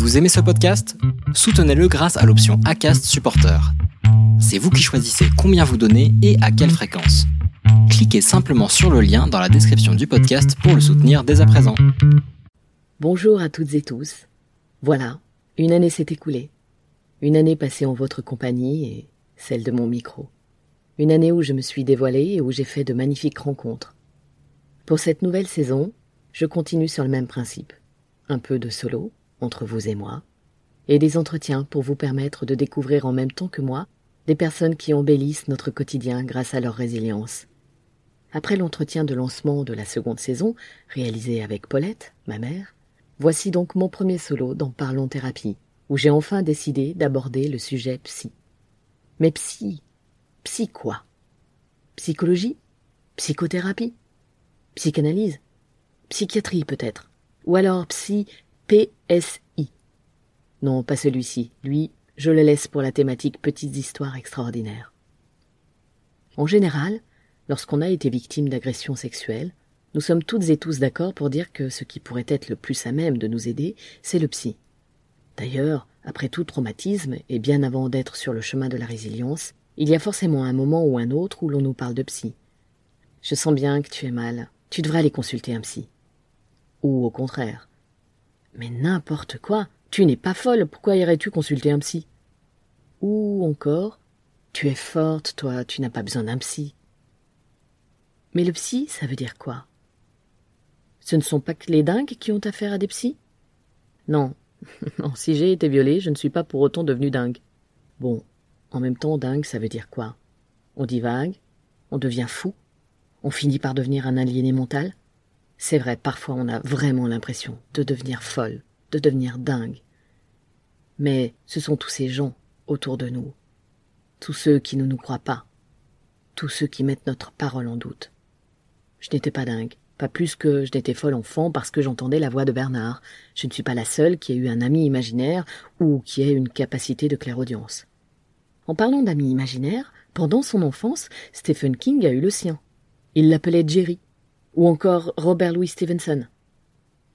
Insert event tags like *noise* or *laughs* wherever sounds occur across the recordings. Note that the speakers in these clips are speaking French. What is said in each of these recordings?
Vous aimez ce podcast? Soutenez-le grâce à l'option ACAST Supporter. C'est vous qui choisissez combien vous donnez et à quelle fréquence. Cliquez simplement sur le lien dans la description du podcast pour le soutenir dès à présent. Bonjour à toutes et tous. Voilà, une année s'est écoulée. Une année passée en votre compagnie et celle de mon micro. Une année où je me suis dévoilée et où j'ai fait de magnifiques rencontres. Pour cette nouvelle saison, je continue sur le même principe. Un peu de solo, entre vous et moi, et des entretiens pour vous permettre de découvrir en même temps que moi des personnes qui embellissent notre quotidien grâce à leur résilience. Après l'entretien de lancement de la seconde saison, réalisé avec Paulette, ma mère, voici donc mon premier solo dans Parlons Thérapie, où j'ai enfin décidé d'aborder le sujet psy. Mais psy, psy quoi? Psychologie? Psychothérapie? Psychanalyse? Psychiatrie peut-être? Ou alors psy PSI. Non, pas celui-ci. Lui, je le laisse pour la thématique Petites histoires extraordinaires. En général, lorsqu'on a été victime d'agressions sexuelles, nous sommes toutes et tous d'accord pour dire que ce qui pourrait être le plus à même de nous aider, c'est le psy. D'ailleurs, après tout traumatisme, et bien avant d'être sur le chemin de la résilience, il y a forcément un moment ou un autre où l'on nous parle de psy. Je sens bien que tu es mal, tu devrais aller consulter un psy. Ou au contraire, mais n'importe quoi. Tu n'es pas folle, pourquoi irais-tu consulter un psy? Ou encore, tu es forte, toi, tu n'as pas besoin d'un psy. Mais le psy, ça veut dire quoi? Ce ne sont pas que les dingues qui ont affaire à des psys? Non. *laughs* non, si j'ai été violée, je ne suis pas pour autant devenue dingue. Bon, en même temps, dingue, ça veut dire quoi? On divague, on devient fou, on finit par devenir un aliéné mental? C'est vrai, parfois on a vraiment l'impression de devenir folle, de devenir dingue. Mais ce sont tous ces gens autour de nous, tous ceux qui ne nous croient pas, tous ceux qui mettent notre parole en doute. Je n'étais pas dingue, pas plus que je n'étais folle enfant parce que j'entendais la voix de Bernard. Je ne suis pas la seule qui ait eu un ami imaginaire ou qui ait une capacité de clairaudience. En parlant d'amis imaginaires, pendant son enfance, Stephen King a eu le sien. Il l'appelait Jerry ou encore Robert Louis Stevenson.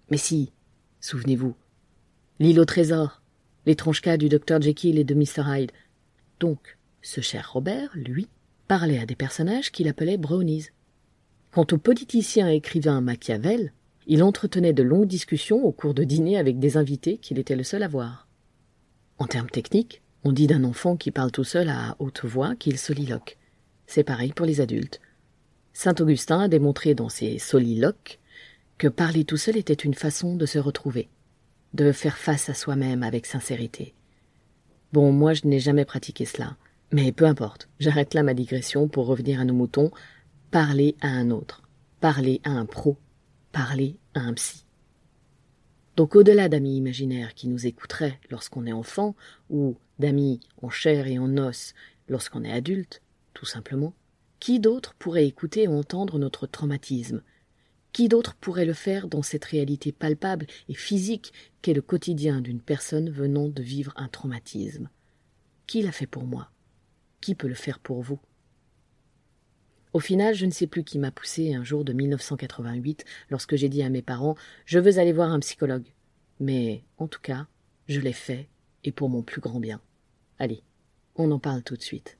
Mais si, souvenez-vous, L'île au trésor, l'étrange cas du docteur Jekyll et de Mr. Hyde. Donc, ce cher Robert, lui, parlait à des personnages qu'il appelait brownies. Quant au politicien et écrivain Machiavel, il entretenait de longues discussions au cours de dîner avec des invités qu'il était le seul à voir. En termes techniques, on dit d'un enfant qui parle tout seul à haute voix qu'il soliloque. C'est pareil pour les adultes. Saint Augustin a démontré dans ses soliloques que parler tout seul était une façon de se retrouver, de faire face à soi-même avec sincérité. Bon, moi je n'ai jamais pratiqué cela, mais peu importe, j'arrête là ma digression pour revenir à nos moutons, parler à un autre, parler à un pro, parler à un psy. Donc au-delà d'amis imaginaires qui nous écouteraient lorsqu'on est enfant, ou d'amis en chair et en os lorsqu'on est adulte, tout simplement, qui d'autre pourrait écouter et entendre notre traumatisme? Qui d'autre pourrait le faire dans cette réalité palpable et physique qu'est le quotidien d'une personne venant de vivre un traumatisme? Qui l'a fait pour moi? Qui peut le faire pour vous? Au final, je ne sais plus qui m'a poussé un jour de 1988 lorsque j'ai dit à mes parents Je veux aller voir un psychologue. Mais, en tout cas, je l'ai fait, et pour mon plus grand bien. Allez, on en parle tout de suite.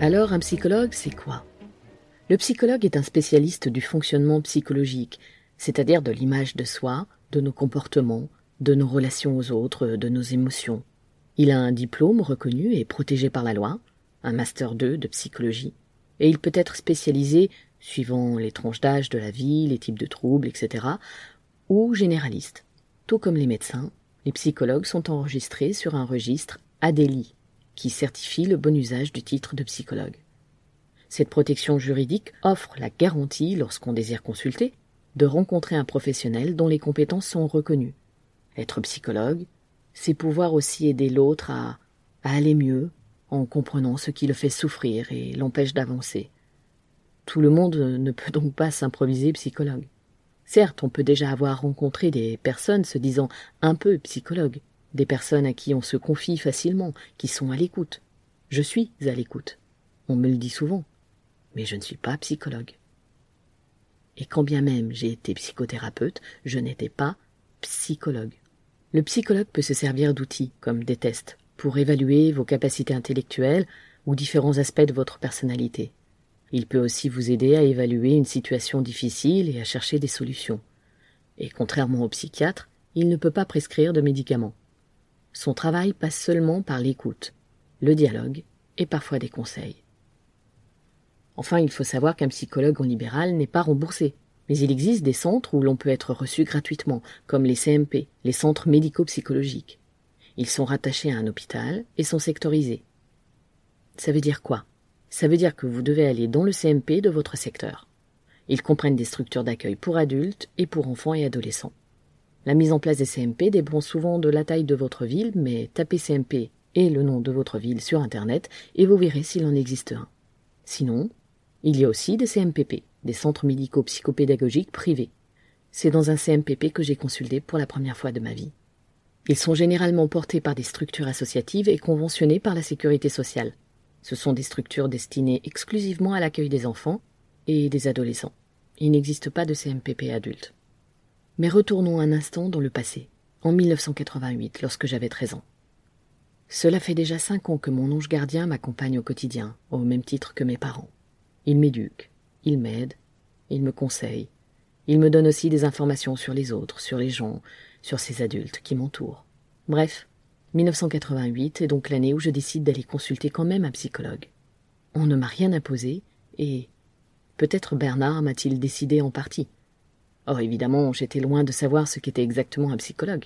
Alors, un psychologue, c'est quoi? Le psychologue est un spécialiste du fonctionnement psychologique, c'est-à-dire de l'image de soi, de nos comportements, de nos relations aux autres, de nos émotions. Il a un diplôme reconnu et protégé par la loi, un master 2 de psychologie, et il peut être spécialisé, suivant les tranches d'âge de la vie, les types de troubles, etc., ou généraliste. Tout comme les médecins, les psychologues sont enregistrés sur un registre ADELI, qui certifie le bon usage du titre de psychologue. Cette protection juridique offre la garantie, lorsqu'on désire consulter, de rencontrer un professionnel dont les compétences sont reconnues. Être psychologue, c'est pouvoir aussi aider l'autre à, aller mieux en comprenant ce qui le fait souffrir et l'empêche d'avancer. Tout le monde ne peut donc pas s'improviser psychologue. Certes, on peut déjà avoir rencontré des personnes se disant un peu psychologue, des personnes à qui on se confie facilement, qui sont à l'écoute. Je suis à l'écoute. On me le dit souvent. Mais je ne suis pas psychologue. Et quand bien même j'ai été psychothérapeute, je n'étais pas psychologue. Le psychologue peut se servir d'outils, comme des tests, pour évaluer vos capacités intellectuelles ou différents aspects de votre personnalité. Il peut aussi vous aider à évaluer une situation difficile et à chercher des solutions. Et contrairement au psychiatre, il ne peut pas prescrire de médicaments. Son travail passe seulement par l'écoute, le dialogue et parfois des conseils. Enfin, il faut savoir qu'un psychologue en libéral n'est pas remboursé, mais il existe des centres où l'on peut être reçu gratuitement, comme les CMP, les centres médico-psychologiques. Ils sont rattachés à un hôpital et sont sectorisés. Ça veut dire quoi? Ça veut dire que vous devez aller dans le CMP de votre secteur. Ils comprennent des structures d'accueil pour adultes et pour enfants et adolescents. La mise en place des CMP dépend souvent de la taille de votre ville, mais tapez CMP et le nom de votre ville sur Internet et vous verrez s'il en existe un. Sinon, il y a aussi des CMPP, des centres médicaux psychopédagogiques privés. C'est dans un CMPP que j'ai consulté pour la première fois de ma vie. Ils sont généralement portés par des structures associatives et conventionnées par la sécurité sociale. Ce sont des structures destinées exclusivement à l'accueil des enfants et des adolescents. Il n'existe pas de CMPP adultes. Mais retournons un instant dans le passé, en 1988, lorsque j'avais 13 ans. Cela fait déjà cinq ans que mon ange gardien m'accompagne au quotidien, au même titre que mes parents. Il m'éduque, il m'aide, il me conseille, il me donne aussi des informations sur les autres, sur les gens, sur ces adultes qui m'entourent. Bref, 1988 est donc l'année où je décide d'aller consulter quand même un psychologue. On ne m'a rien imposé, et peut-être Bernard m'a-t-il décidé en partie. Or évidemment, j'étais loin de savoir ce qu'était exactement un psychologue.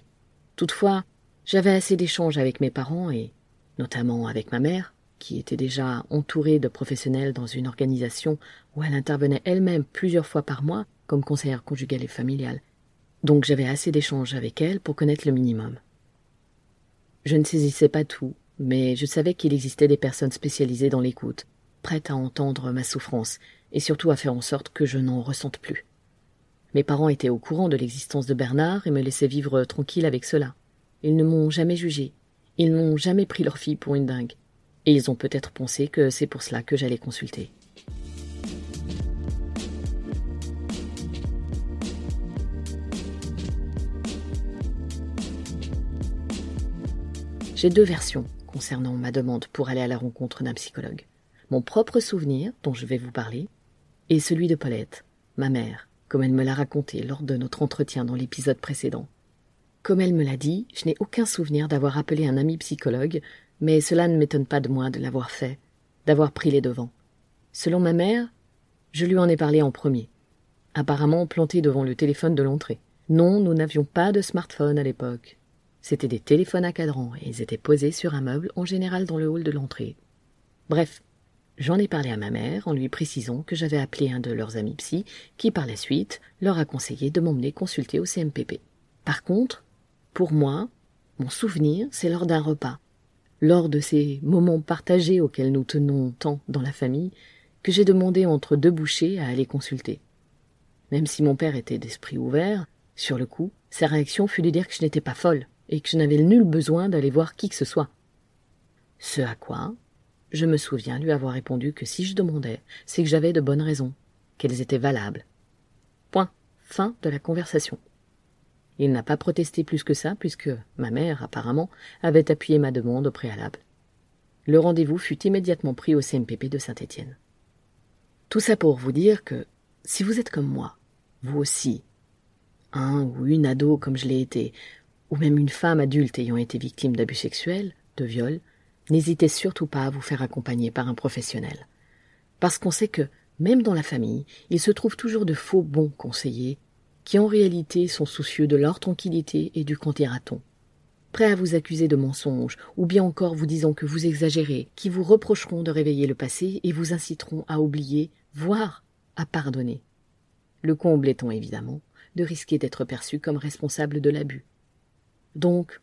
Toutefois, j'avais assez d'échanges avec mes parents et notamment avec ma mère, qui était déjà entourée de professionnels dans une organisation où elle intervenait elle-même plusieurs fois par mois comme conseillère conjugale et familiale, donc j'avais assez d'échanges avec elle pour connaître le minimum. Je ne saisissais pas tout, mais je savais qu'il existait des personnes spécialisées dans l'écoute, prêtes à entendre ma souffrance, et surtout à faire en sorte que je n'en ressente plus. Mes parents étaient au courant de l'existence de Bernard et me laissaient vivre tranquille avec cela. Ils ne m'ont jamais jugé. Ils n'ont jamais pris leur fille pour une dingue. Et ils ont peut-être pensé que c'est pour cela que j'allais consulter. J'ai deux versions concernant ma demande pour aller à la rencontre d'un psychologue. Mon propre souvenir, dont je vais vous parler, et celui de Paulette, ma mère, comme elle me l'a raconté lors de notre entretien dans l'épisode précédent. Comme elle me l'a dit, je n'ai aucun souvenir d'avoir appelé un ami psychologue, mais cela ne m'étonne pas de moi de l'avoir fait, d'avoir pris les devants. Selon ma mère, je lui en ai parlé en premier, apparemment planté devant le téléphone de l'entrée. Non, nous n'avions pas de smartphone à l'époque. C'étaient des téléphones à cadran et ils étaient posés sur un meuble, en général dans le hall de l'entrée. Bref, j'en ai parlé à ma mère en lui précisant que j'avais appelé un de leurs amis psy qui, par la suite, leur a conseillé de m'emmener consulter au CMPP. Par contre, pour moi, mon souvenir, c'est lors d'un repas, lors de ces moments partagés auxquels nous tenons tant dans la famille, que j'ai demandé entre deux bouchées à aller consulter. Même si mon père était d'esprit ouvert, sur le coup, sa réaction fut de dire que je n'étais pas folle et que je n'avais nul besoin d'aller voir qui que ce soit. Ce à quoi je me souviens lui avoir répondu que si je demandais, c'est que j'avais de bonnes raisons, qu'elles étaient valables. Point. Fin de la conversation. Il n'a pas protesté plus que ça, puisque ma mère, apparemment, avait appuyé ma demande au préalable. Le rendez-vous fut immédiatement pris au CMPP de Saint-Étienne. Tout ça pour vous dire que, si vous êtes comme moi, vous aussi, un ou une ado comme je l'ai été, ou même une femme adulte ayant été victime d'abus sexuels, de viol, n'hésitez surtout pas à vous faire accompagner par un professionnel. Parce qu'on sait que, même dans la famille, il se trouve toujours de faux bons conseillers qui en réalité sont soucieux de leur tranquillité et du on prêts à vous accuser de mensonges, ou bien encore vous disant que vous exagérez, qui vous reprocheront de réveiller le passé et vous inciteront à oublier, voire à pardonner. Le comble étant évidemment de risquer d'être perçu comme responsable de l'abus. Donc,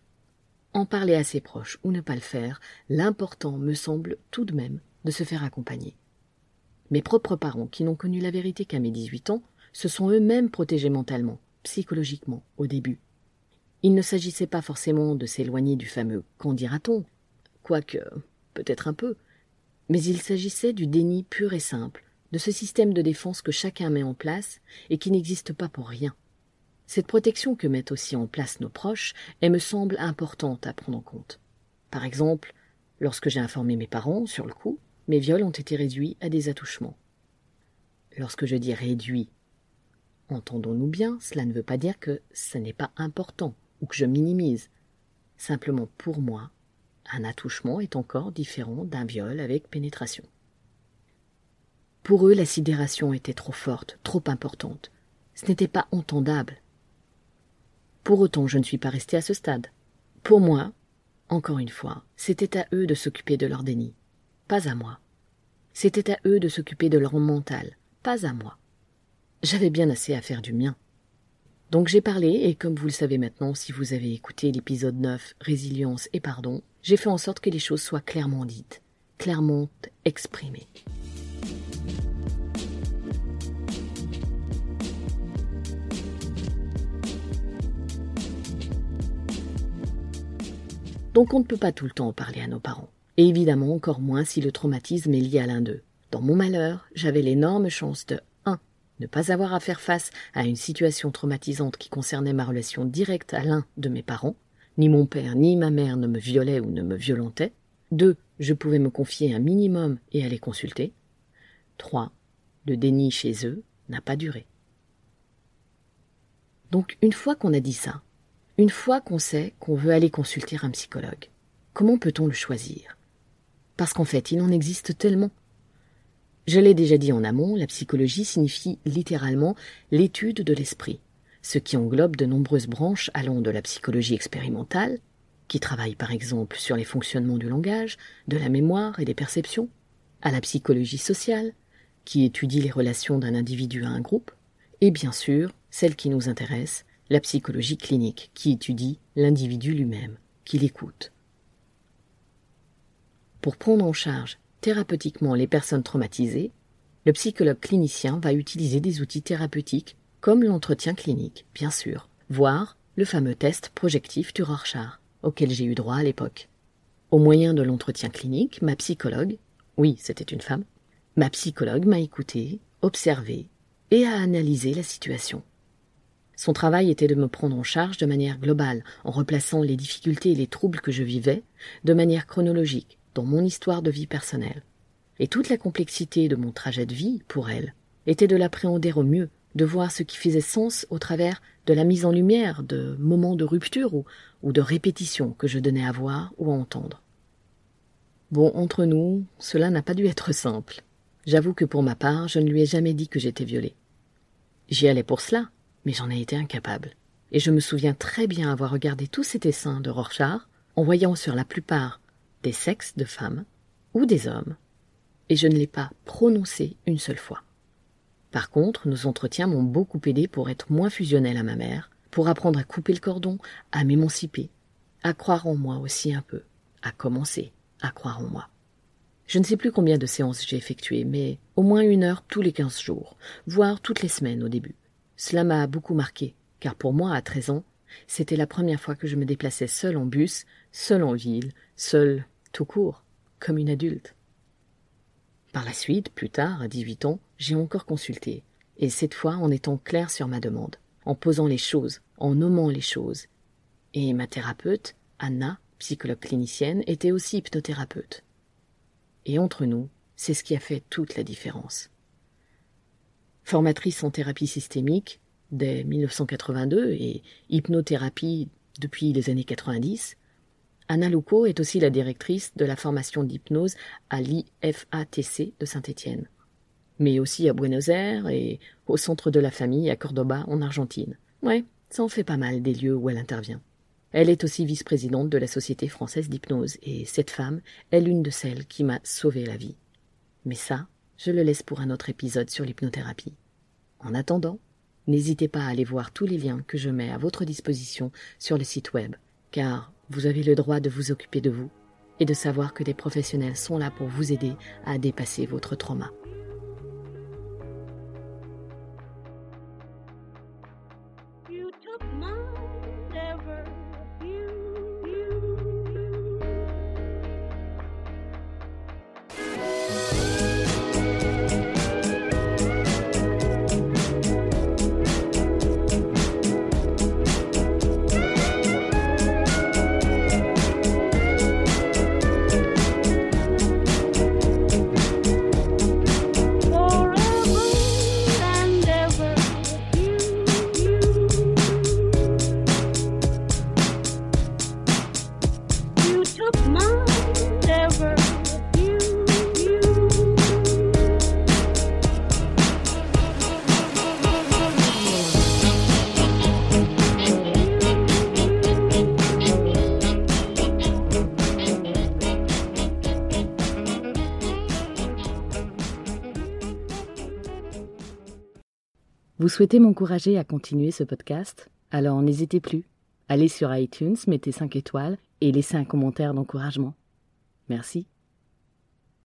en parler à ses proches ou ne pas le faire, l'important me semble tout de même de se faire accompagner. Mes propres parents, qui n'ont connu la vérité qu'à mes dix-huit ans, se sont eux-mêmes protégés mentalement, psychologiquement, au début. Il ne s'agissait pas forcément de s'éloigner du fameux qu'en dira-t-on, quoique peut-être un peu, mais il s'agissait du déni pur et simple, de ce système de défense que chacun met en place et qui n'existe pas pour rien. Cette protection que mettent aussi en place nos proches, elle me semble importante à prendre en compte. Par exemple, lorsque j'ai informé mes parents, sur le coup, mes viols ont été réduits à des attouchements. Lorsque je dis réduits, entendons-nous bien, cela ne veut pas dire que ce n'est pas important ou que je minimise. Simplement pour moi, un attouchement est encore différent d'un viol avec pénétration. Pour eux, la sidération était trop forte, trop importante. Ce n'était pas entendable. Pour autant, je ne suis pas resté à ce stade. Pour moi, encore une fois, c'était à eux de s'occuper de leur déni, pas à moi. C'était à eux de s'occuper de leur mental, pas à moi. J'avais bien assez à faire du mien. Donc j'ai parlé, et comme vous le savez maintenant, si vous avez écouté l'épisode 9, Résilience et Pardon, j'ai fait en sorte que les choses soient clairement dites, clairement exprimées. Donc on ne peut pas tout le temps parler à nos parents. Et évidemment encore moins si le traumatisme est lié à l'un d'eux. Dans mon malheur, j'avais l'énorme chance de 1. Ne pas avoir à faire face à une situation traumatisante qui concernait ma relation directe à l'un de mes parents. Ni mon père ni ma mère ne me violaient ou ne me violentaient. 2. Je pouvais me confier un minimum et aller consulter. 3. Le déni chez eux n'a pas duré. Donc une fois qu'on a dit ça, une fois qu'on sait qu'on veut aller consulter un psychologue, comment peut-on le choisir? Parce qu'en fait, il en existe tellement. Je l'ai déjà dit en amont, la psychologie signifie littéralement l'étude de l'esprit, ce qui englobe de nombreuses branches allant de la psychologie expérimentale, qui travaille par exemple sur les fonctionnements du langage, de la mémoire et des perceptions, à la psychologie sociale, qui étudie les relations d'un individu à un groupe, et bien sûr celle qui nous intéresse, la psychologie clinique, qui étudie l'individu lui-même, qui l'écoute. Pour prendre en charge thérapeutiquement les personnes traumatisées, le psychologue clinicien va utiliser des outils thérapeutiques comme l'entretien clinique, bien sûr, voire le fameux test projectif du Rorschach, auquel j'ai eu droit à l'époque. Au moyen de l'entretien clinique, ma psychologue, oui, c'était une femme, ma psychologue m'a écouté, observé et a analysé la situation. Son travail était de me prendre en charge de manière globale, en replaçant les difficultés et les troubles que je vivais de manière chronologique dans mon histoire de vie personnelle. Et toute la complexité de mon trajet de vie, pour elle, était de l'appréhender au mieux, de voir ce qui faisait sens au travers de la mise en lumière de moments de rupture ou, ou de répétition que je donnais à voir ou à entendre. Bon, entre nous, cela n'a pas dû être simple. J'avoue que pour ma part, je ne lui ai jamais dit que j'étais violée. J'y allais pour cela, mais j'en ai été incapable. Et je me souviens très bien avoir regardé tous ces dessins de Rorschach en voyant sur la plupart des sexes de femmes ou des hommes, et je ne l'ai pas prononcé une seule fois. Par contre, nos entretiens m'ont beaucoup aidé pour être moins fusionnel à ma mère, pour apprendre à couper le cordon, à m'émanciper, à croire en moi aussi un peu, à commencer à croire en moi. Je ne sais plus combien de séances j'ai effectuées, mais au moins une heure tous les quinze jours, voire toutes les semaines au début. Cela m'a beaucoup marqué, car pour moi, à treize ans, c'était la première fois que je me déplaçais seul en bus, seul en ville, seul tout court, comme une adulte. Par la suite, plus tard, à dix-huit ans, j'ai encore consulté, et cette fois en étant clair sur ma demande, en posant les choses, en nommant les choses. Et ma thérapeute, Anna, psychologue clinicienne, était aussi hypnothérapeute. Et entre nous, c'est ce qui a fait toute la différence. Formatrice en thérapie systémique dès 1982 et hypnothérapie depuis les années 90, Anna Louco est aussi la directrice de la formation d'hypnose à l'IFATC de Saint-Étienne, mais aussi à Buenos Aires et au centre de la famille à Cordoba en Argentine. Ouais, ça en fait pas mal des lieux où elle intervient. Elle est aussi vice-présidente de la Société française d'hypnose, et cette femme est l'une de celles qui m'a sauvé la vie. Mais ça, je le laisse pour un autre épisode sur l'hypnothérapie. En attendant, n'hésitez pas à aller voir tous les liens que je mets à votre disposition sur le site web, car vous avez le droit de vous occuper de vous et de savoir que des professionnels sont là pour vous aider à dépasser votre trauma. Vous souhaitez m'encourager à continuer ce podcast? Alors n'hésitez plus. Allez sur iTunes, mettez 5 étoiles et laissez un commentaire d'encouragement. Merci.